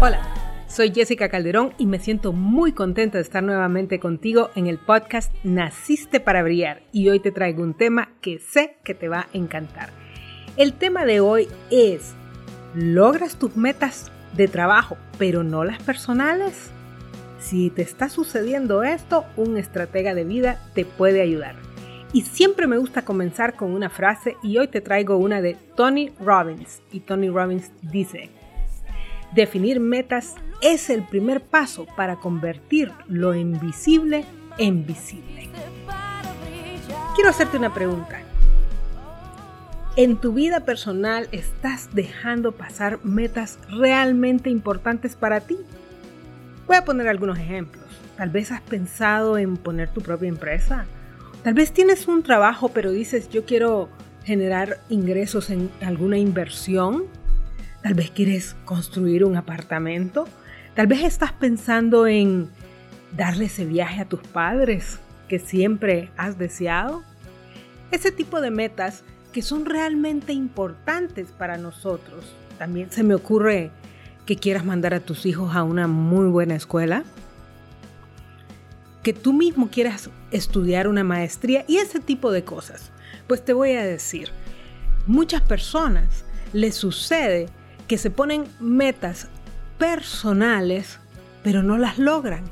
Hola, soy Jessica Calderón y me siento muy contenta de estar nuevamente contigo en el podcast Naciste para Brillar y hoy te traigo un tema que sé que te va a encantar. El tema de hoy es, ¿logras tus metas de trabajo pero no las personales? Si te está sucediendo esto, un estratega de vida te puede ayudar. Y siempre me gusta comenzar con una frase y hoy te traigo una de Tony Robbins. Y Tony Robbins dice, definir metas es el primer paso para convertir lo invisible en visible. Quiero hacerte una pregunta. ¿En tu vida personal estás dejando pasar metas realmente importantes para ti? Voy a poner algunos ejemplos. Tal vez has pensado en poner tu propia empresa. Tal vez tienes un trabajo pero dices yo quiero generar ingresos en alguna inversión. Tal vez quieres construir un apartamento. Tal vez estás pensando en darle ese viaje a tus padres que siempre has deseado. Ese tipo de metas que son realmente importantes para nosotros. También se me ocurre que quieras mandar a tus hijos a una muy buena escuela, que tú mismo quieras estudiar una maestría y ese tipo de cosas. Pues te voy a decir, muchas personas les sucede que se ponen metas personales, pero no las logran.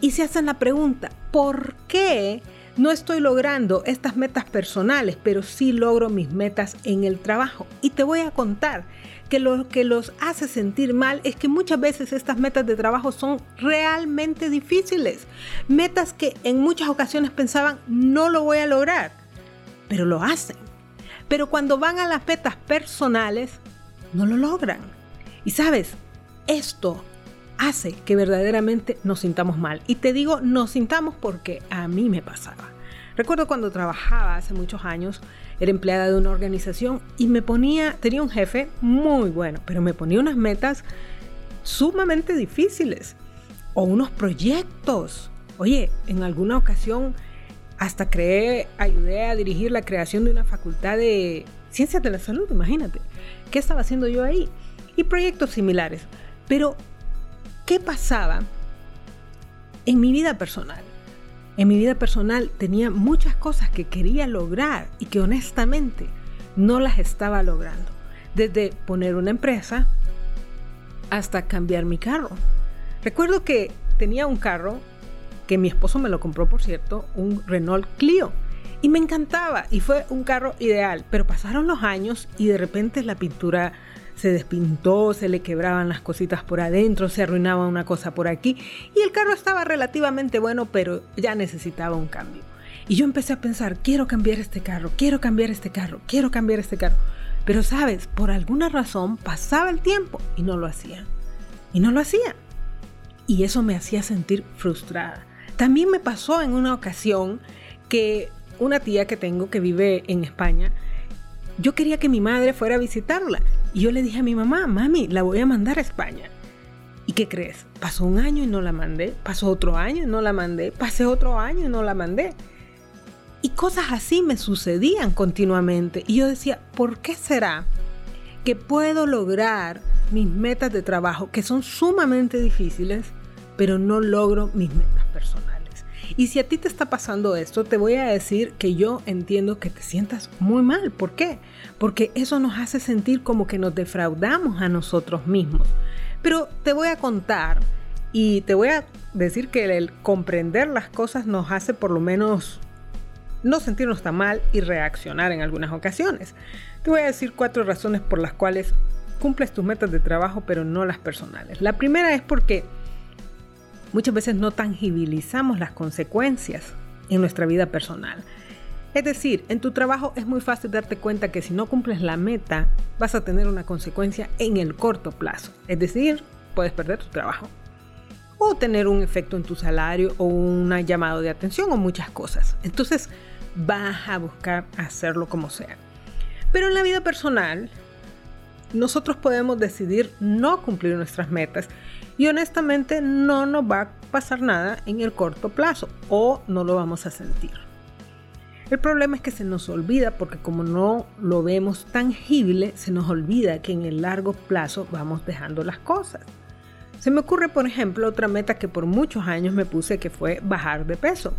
Y se hacen la pregunta, ¿por qué no estoy logrando estas metas personales, pero sí logro mis metas en el trabajo? Y te voy a contar que lo que los hace sentir mal es que muchas veces estas metas de trabajo son realmente difíciles. Metas que en muchas ocasiones pensaban no lo voy a lograr, pero lo hacen. Pero cuando van a las metas personales, no lo logran. Y sabes, esto hace que verdaderamente nos sintamos mal. Y te digo, nos sintamos porque a mí me pasaba. Recuerdo cuando trabajaba hace muchos años, era empleada de una organización y me ponía, tenía un jefe muy bueno, pero me ponía unas metas sumamente difíciles o unos proyectos. Oye, en alguna ocasión hasta creé, ayudé a dirigir la creación de una facultad de ciencias de la salud, imagínate. ¿Qué estaba haciendo yo ahí? Y proyectos similares. Pero, ¿qué pasaba en mi vida personal? En mi vida personal tenía muchas cosas que quería lograr y que honestamente no las estaba logrando. Desde poner una empresa hasta cambiar mi carro. Recuerdo que tenía un carro que mi esposo me lo compró, por cierto, un Renault Clio. Y me encantaba y fue un carro ideal, pero pasaron los años y de repente la pintura se despintó, se le quebraban las cositas por adentro, se arruinaba una cosa por aquí y el carro estaba relativamente bueno, pero ya necesitaba un cambio. Y yo empecé a pensar, quiero cambiar este carro, quiero cambiar este carro, quiero cambiar este carro. Pero sabes, por alguna razón pasaba el tiempo y no lo hacía. Y no lo hacía. Y eso me hacía sentir frustrada. También me pasó en una ocasión que una tía que tengo que vive en España, yo quería que mi madre fuera a visitarla y yo le dije a mi mamá, mami, la voy a mandar a España. ¿Y qué crees? Pasó un año y no la mandé, pasó otro año y no la mandé, pasé otro año y no la mandé. Y cosas así me sucedían continuamente. Y yo decía, ¿por qué será que puedo lograr mis metas de trabajo, que son sumamente difíciles, pero no logro mis metas personales? Y si a ti te está pasando esto, te voy a decir que yo entiendo que te sientas muy mal. ¿Por qué? Porque eso nos hace sentir como que nos defraudamos a nosotros mismos. Pero te voy a contar y te voy a decir que el comprender las cosas nos hace por lo menos no sentirnos tan mal y reaccionar en algunas ocasiones. Te voy a decir cuatro razones por las cuales cumples tus metas de trabajo pero no las personales. La primera es porque muchas veces no tangibilizamos las consecuencias en nuestra vida personal. Es decir, en tu trabajo es muy fácil darte cuenta que si no cumples la meta, vas a tener una consecuencia en el corto plazo. Es decir, puedes perder tu trabajo. O tener un efecto en tu salario o un llamado de atención o muchas cosas. Entonces, vas a buscar hacerlo como sea. Pero en la vida personal, nosotros podemos decidir no cumplir nuestras metas y honestamente no nos va a pasar nada en el corto plazo o no lo vamos a sentir. El problema es que se nos olvida porque como no lo vemos tangible, se nos olvida que en el largo plazo vamos dejando las cosas. Se me ocurre, por ejemplo, otra meta que por muchos años me puse que fue bajar de peso.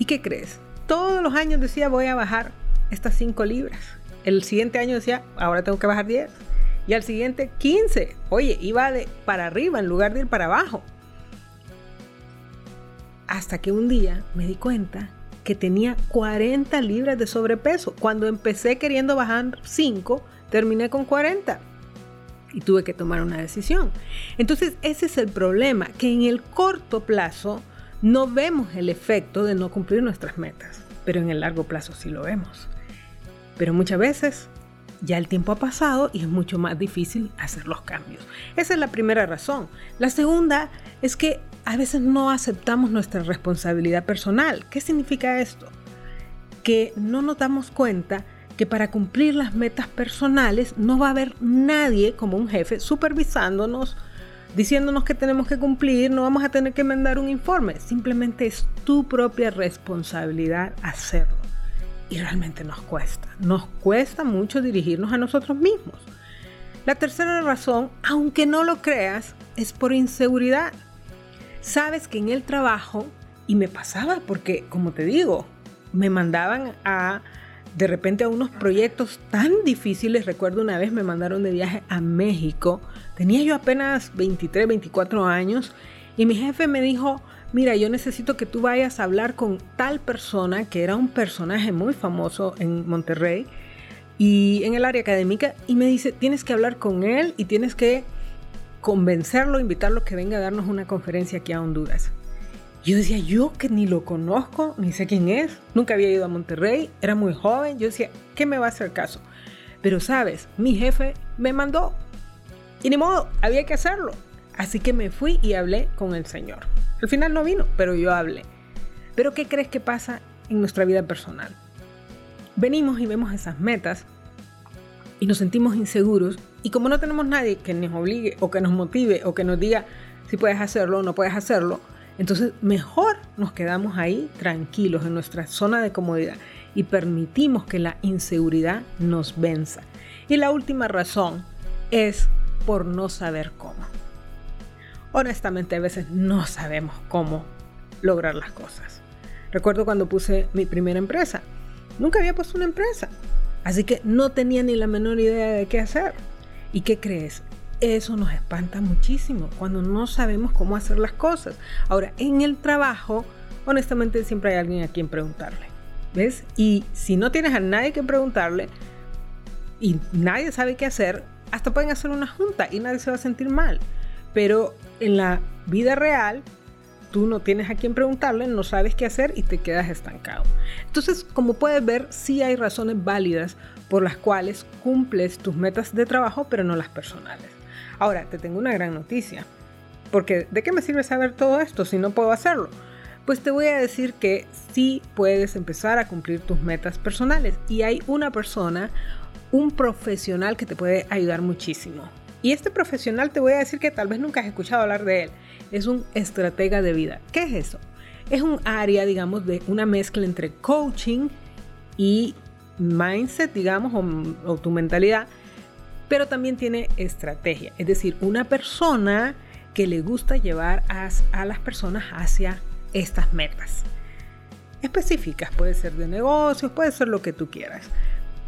¿Y qué crees? Todos los años decía voy a bajar estas 5 libras. El siguiente año decía ahora tengo que bajar 10. Y al siguiente 15. Oye, iba de para arriba en lugar de ir para abajo. Hasta que un día me di cuenta que tenía 40 libras de sobrepeso. Cuando empecé queriendo bajar 5, terminé con 40 y tuve que tomar una decisión. Entonces ese es el problema, que en el corto plazo no vemos el efecto de no cumplir nuestras metas, pero en el largo plazo sí lo vemos. Pero muchas veces ya el tiempo ha pasado y es mucho más difícil hacer los cambios. Esa es la primera razón. La segunda es que a veces no aceptamos nuestra responsabilidad personal. ¿Qué significa esto? Que no nos damos cuenta que para cumplir las metas personales no va a haber nadie como un jefe supervisándonos, diciéndonos que tenemos que cumplir, no vamos a tener que mandar un informe, simplemente es tu propia responsabilidad hacerlo. Y realmente nos cuesta, nos cuesta mucho dirigirnos a nosotros mismos. La tercera razón, aunque no lo creas, es por inseguridad. Sabes que en el trabajo, y me pasaba porque, como te digo, me mandaban a de repente a unos proyectos tan difíciles. Recuerdo una vez me mandaron de viaje a México. Tenía yo apenas 23, 24 años y mi jefe me dijo, mira, yo necesito que tú vayas a hablar con tal persona que era un personaje muy famoso en Monterrey y en el área académica y me dice, tienes que hablar con él y tienes que convencerlo, invitarlo que venga a darnos una conferencia aquí a Honduras. Yo decía, yo que ni lo conozco, ni sé quién es, nunca había ido a Monterrey, era muy joven, yo decía, ¿qué me va a hacer caso? Pero sabes, mi jefe me mandó y ni modo, había que hacerlo. Así que me fui y hablé con el Señor. Al final no vino, pero yo hablé. Pero ¿qué crees que pasa en nuestra vida personal? Venimos y vemos esas metas y nos sentimos inseguros y como no tenemos nadie que nos obligue o que nos motive o que nos diga si puedes hacerlo o no puedes hacerlo, entonces, mejor nos quedamos ahí tranquilos en nuestra zona de comodidad y permitimos que la inseguridad nos venza. Y la última razón es por no saber cómo. Honestamente, a veces no sabemos cómo lograr las cosas. Recuerdo cuando puse mi primera empresa. Nunca había puesto una empresa. Así que no tenía ni la menor idea de qué hacer. ¿Y qué crees? Eso nos espanta muchísimo cuando no sabemos cómo hacer las cosas. Ahora, en el trabajo, honestamente siempre hay alguien a quien preguntarle. ¿Ves? Y si no tienes a nadie que preguntarle y nadie sabe qué hacer, hasta pueden hacer una junta y nadie se va a sentir mal. Pero en la vida real, tú no tienes a quien preguntarle, no sabes qué hacer y te quedas estancado. Entonces, como puedes ver, sí hay razones válidas por las cuales cumples tus metas de trabajo, pero no las personales. Ahora, te tengo una gran noticia. Porque ¿de qué me sirve saber todo esto si no puedo hacerlo? Pues te voy a decir que sí puedes empezar a cumplir tus metas personales y hay una persona, un profesional que te puede ayudar muchísimo. Y este profesional te voy a decir que tal vez nunca has escuchado hablar de él. Es un estratega de vida. ¿Qué es eso? Es un área, digamos, de una mezcla entre coaching y mindset, digamos, o, o tu mentalidad pero también tiene estrategia, es decir, una persona que le gusta llevar a, a las personas hacia estas metas específicas, puede ser de negocios, puede ser lo que tú quieras,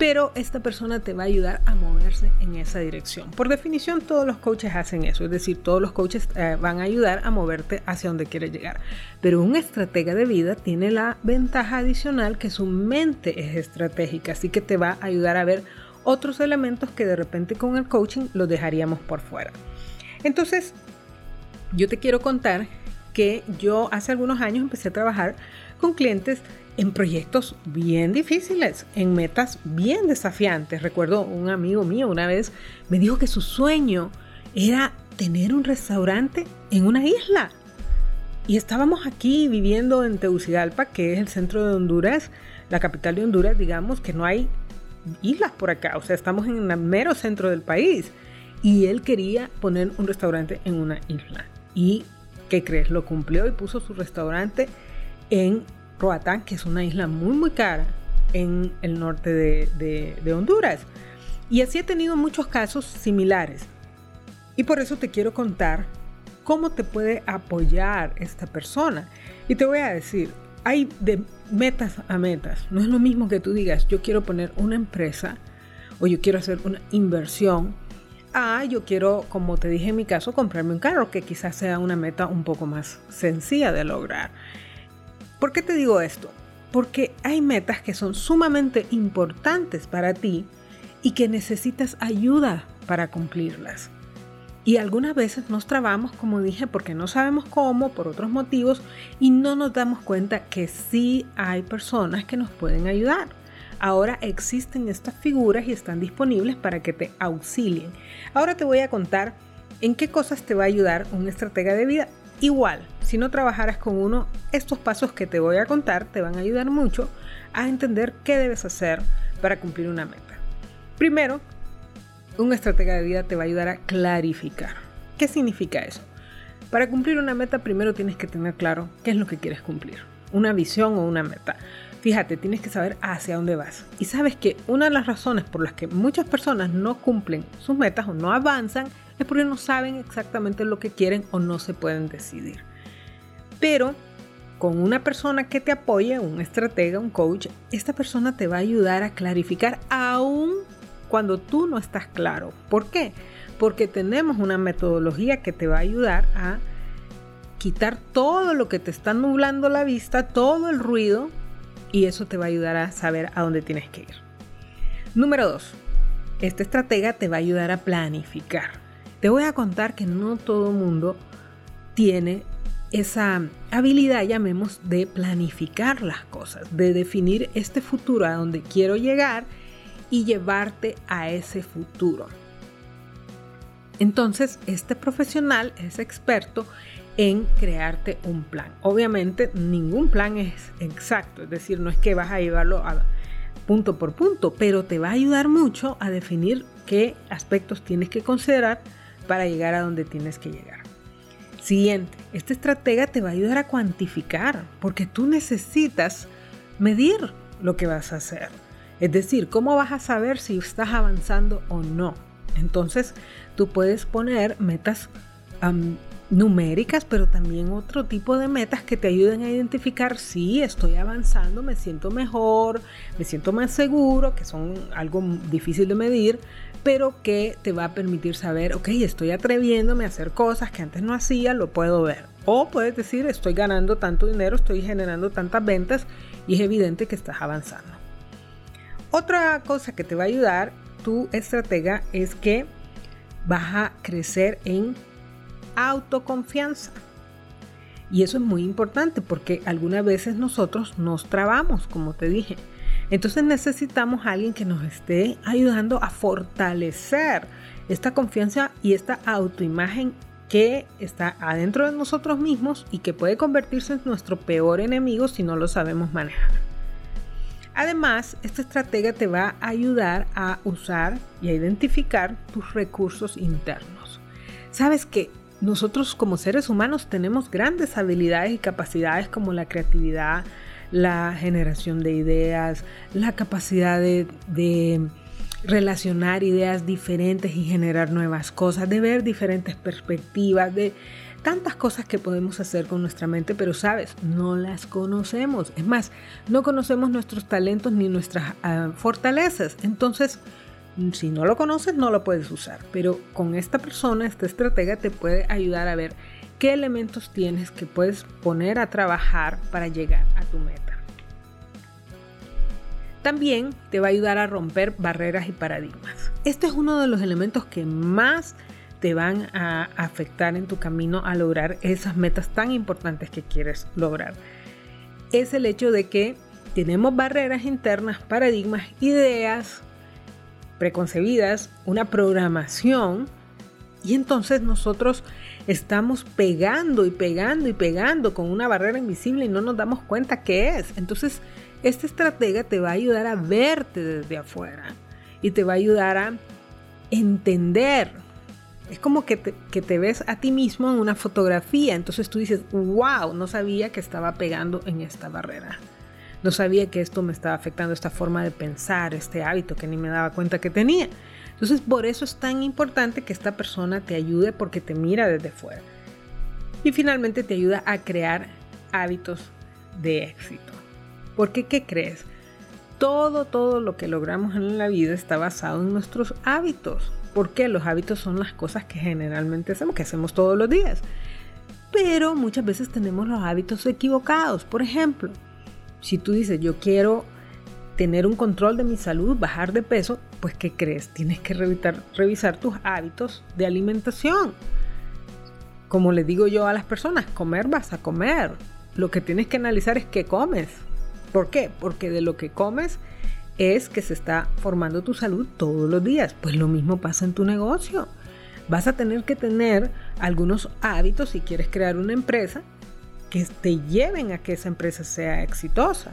pero esta persona te va a ayudar a moverse en esa dirección. Por definición, todos los coaches hacen eso, es decir, todos los coaches eh, van a ayudar a moverte hacia donde quieres llegar. Pero un estratega de vida tiene la ventaja adicional que su mente es estratégica, así que te va a ayudar a ver otros elementos que de repente con el coaching los dejaríamos por fuera. Entonces, yo te quiero contar que yo hace algunos años empecé a trabajar con clientes en proyectos bien difíciles, en metas bien desafiantes. Recuerdo un amigo mío una vez me dijo que su sueño era tener un restaurante en una isla. Y estábamos aquí viviendo en Tegucigalpa, que es el centro de Honduras, la capital de Honduras, digamos, que no hay islas por acá, o sea, estamos en el mero centro del país. Y él quería poner un restaurante en una isla. ¿Y qué crees? Lo cumplió y puso su restaurante en Roatán, que es una isla muy muy cara en el norte de, Honduras. Y así he tenido muchos casos similares. Y por eso te quiero contar cómo te puede apoyar esta persona. Y te voy a decir, hay de metas a metas. No es lo mismo que tú digas, yo quiero poner una empresa o yo quiero hacer una inversión. Ah, yo quiero, como te dije en mi caso, comprarme un carro, que quizás sea una meta un poco más sencilla de lograr. ¿Por qué te digo esto? Porque hay metas que son sumamente importantes para ti y que necesitas ayuda para cumplirlas. Y algunas veces nos trabamos, como dije, porque no sabemos cómo, por otros motivos, y no nos damos cuenta que sí hay personas que nos pueden ayudar. Ahora existen estas figuras y están disponibles para que te auxilien. Ahora te voy a contar en qué cosas te va a ayudar un estratega de vida. Igual, si no trabajaras con uno, estos pasos que te voy a contar te van a ayudar mucho a entender qué debes hacer para cumplir una meta. Primero, un estratega de vida te va a ayudar a clarificar. ¿Qué significa eso? Para cumplir una meta primero tienes que tener claro qué es lo que quieres cumplir, una visión o una meta. Fíjate, tienes que saber hacia dónde vas. Y sabes que una de las razones por las que muchas personas no cumplen sus metas o no avanzan porque no saben exactamente lo que quieren o no se pueden decidir. Pero con una persona que te apoye, un estratega, un coach, esta persona te va a ayudar a clarificar aún cuando tú no estás claro. ¿Por qué? Porque tenemos una metodología que te va a ayudar a quitar todo lo que te está nublando la vista, todo el ruido, y eso te va a ayudar a saber a dónde tienes que ir. Número 2. Esta estratega te va a ayudar a planificar. Te voy a contar que no todo mundo tiene esa habilidad, llamemos, de planificar las cosas, de definir este futuro a donde quiero llegar y llevarte a ese futuro. Entonces, este profesional es experto en crearte un plan. Obviamente, ningún plan es exacto, es decir, no es que vas a llevarlo a punto por punto, pero te va a ayudar mucho a definir qué aspectos tienes que considerar para llegar a donde tienes que llegar. Siguiente, esta estratega te va a ayudar a cuantificar, porque tú necesitas medir lo que vas a hacer. Es decir, ¿cómo vas a saber si estás avanzando o no? Entonces, tú puedes poner metas numéricas, pero también otro tipo de metas que te ayuden a identificar si estoy avanzando, me siento mejor, me siento más seguro, que son algo difícil de medir, pero que te va a permitir saber, ok, estoy atreviéndome a hacer cosas que antes no hacía, lo puedo ver. O puedes decir, estoy ganando tanto dinero, estoy generando tantas ventas y es evidente que estás avanzando. Otra cosa que te va a ayudar tu estratega es que vas a crecer en autoconfianza. Y eso es muy importante porque algunas veces nosotros nos trabamos, como te dije. Entonces necesitamos a alguien que nos esté ayudando a fortalecer esta confianza y esta autoimagen que está adentro de nosotros mismos y que puede convertirse en nuestro peor enemigo si no lo sabemos manejar. Además, esta estratega te va a ayudar a usar y a identificar tus recursos internos. Sabes que nosotros como seres humanos tenemos grandes habilidades y capacidades como la creatividad, la generación de ideas, la capacidad de, relacionar ideas diferentes y generar nuevas cosas, de ver diferentes perspectivas, de tantas cosas que podemos hacer con nuestra mente, pero sabes, no las conocemos. Es más, no conocemos nuestros talentos ni nuestras ah, fortalezas. Entonces, si no lo conoces, no lo puedes usar. Pero con esta persona, esta estratega, te puede ayudar a ver qué elementos tienes que puedes poner a trabajar para llegar a tu meta. También te va a ayudar a romper barreras y paradigmas. Este es uno de los elementos que más te van a afectar en tu camino a lograr esas metas tan importantes que quieres lograr. Es el hecho de que tenemos barreras internas, paradigmas, ideas preconcebidas, una programación y entonces nosotros estamos pegando y pegando y pegando con una barrera invisible y no nos damos cuenta qué es. Entonces, esta estratega te va a ayudar a verte desde afuera y te va a ayudar a entender Es como que te, que te ves a ti mismo en una fotografía, entonces tú dices, wow, no sabía que estaba pegando en esta barrera. No sabía que esto me estaba afectando esta forma de pensar, este hábito que ni me daba cuenta que tenía. Entonces, por eso es tan importante que esta persona te ayude porque te mira desde fuera. Y finalmente te ayuda a crear hábitos de éxito. Porque, ¿qué crees? Todo, todo lo que logramos en la vida está basado en nuestros hábitos. Porque los hábitos son las cosas que generalmente hacemos, que hacemos todos los días. Pero muchas veces tenemos los hábitos equivocados. Por ejemplo, si tú dices, yo quiero tener un control de mi salud, bajar de peso, pues ¿qué crees? Tienes que revisar, tus hábitos de alimentación. Como le digo yo a las personas, comer vas a comer. Lo que tienes que analizar es qué comes. ¿Por qué? Porque de lo que comes es que se está formando tu salud todos los días. Pues lo mismo pasa en tu negocio. Vas a tener que tener algunos hábitos si quieres crear una empresa que te lleven a que esa empresa sea exitosa,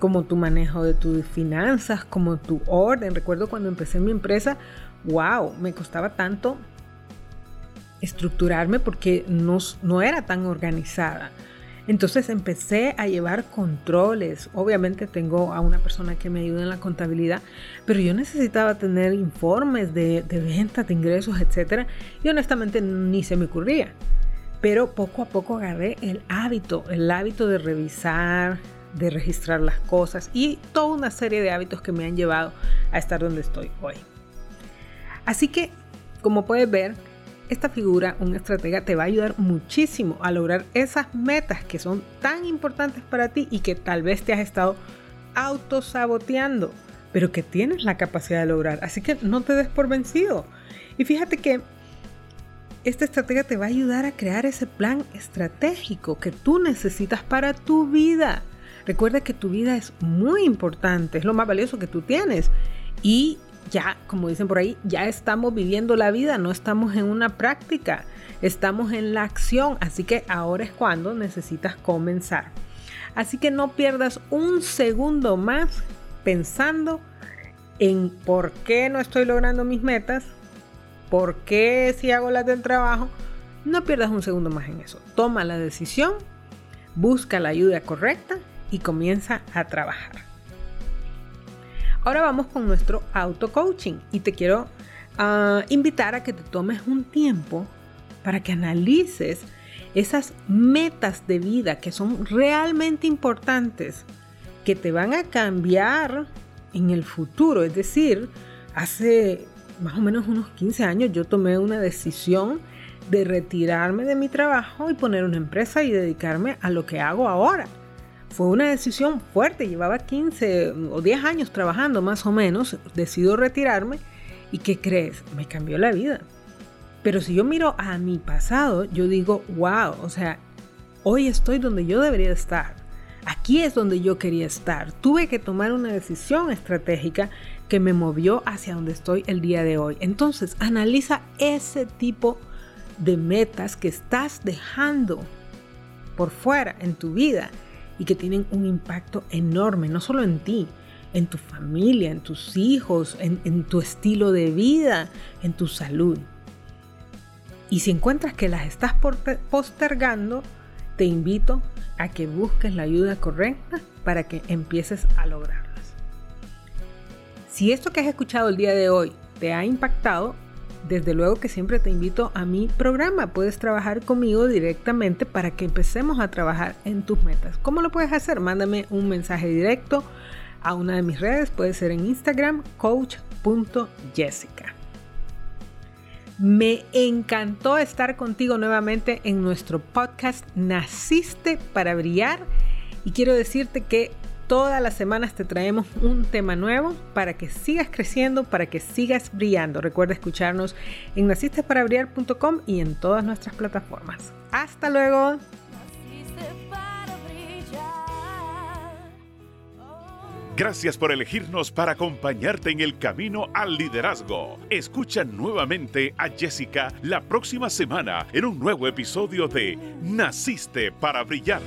como tu manejo de tus finanzas, como tu orden. Recuerdo cuando empecé mi empresa, wow, me costaba tanto estructurarme porque no, no era tan organizada. Entonces empecé a llevar controles. Obviamente tengo a una persona que me ayuda en la contabilidad, pero yo necesitaba tener informes de, de ventas, de ingresos, etc. Y honestamente ni se me ocurría pero poco a poco agarré el hábito, el hábito de revisar, de registrar las cosas y toda una serie de hábitos que me han llevado a estar donde estoy hoy. Así que, como puedes ver, esta figura, un estratega, te va a ayudar muchísimo a lograr esas metas que son tan importantes para ti y que tal vez te has estado autosaboteando, pero que tienes la capacidad de lograr. Así que no te des por vencido. Y fíjate que esta estrategia te va a ayudar a crear ese plan estratégico que tú necesitas para tu vida. Recuerda que tu vida es muy importante, es lo más valioso que tú tienes. Y ya, como dicen por ahí, ya estamos viviendo la vida, no estamos en una práctica, estamos en la acción. Así que ahora es cuando necesitas comenzar. Así que no pierdas un segundo más pensando en por qué no estoy logrando mis metas, ¿Por qué si hago las del trabajo? No pierdas un segundo más en eso. Toma la decisión, busca la ayuda correcta y comienza a trabajar. Ahora vamos con nuestro auto coaching y te quiero ah, invitar a que te tomes un tiempo para que analices esas metas de vida que son realmente importantes, que te van a cambiar en el futuro. Es decir, hace más o menos unos 15 años yo tomé una decisión de retirarme de mi trabajo y poner una empresa y dedicarme a lo que hago ahora. Fue una decisión fuerte, llevaba 15 o 10 años trabajando más o menos, decido retirarme y ¿qué crees? Me cambió la vida. Pero si yo miro a mi pasado, yo digo, wow, o sea, hoy estoy donde yo debería estar. Aquí es donde yo quería estar. Tuve que tomar una decisión estratégica que me movió hacia donde estoy el día de hoy. Entonces, analiza ese tipo de metas que estás dejando por fuera en tu vida y que tienen un impacto enorme, no solo en ti, en tu familia, en tus hijos, en, tu estilo de vida, en tu salud. Y si encuentras que las estás postergando, te invito a que busques la ayuda correcta para que empieces a lograrlas. Si esto que has escuchado el día de hoy te ha impactado, desde luego que siempre te invito a mi programa. Puedes trabajar conmigo directamente para que empecemos a trabajar en tus metas. ¿Cómo lo puedes hacer? Mándame un mensaje directo a una de mis redes. Puede ser en Instagram, coach.jessica. Me encantó estar contigo nuevamente en nuestro podcast Naciste para Brillar y quiero decirte que todas las semanas te traemos un tema nuevo para que sigas creciendo, para que sigas brillando. Recuerda escucharnos en nacistesparabrillar.com y en todas nuestras plataformas. Hasta luego. Gracias por elegirnos para acompañarte en el camino al liderazgo. Escucha nuevamente a Jessica la próxima semana en un nuevo episodio de Naciste para Brillar.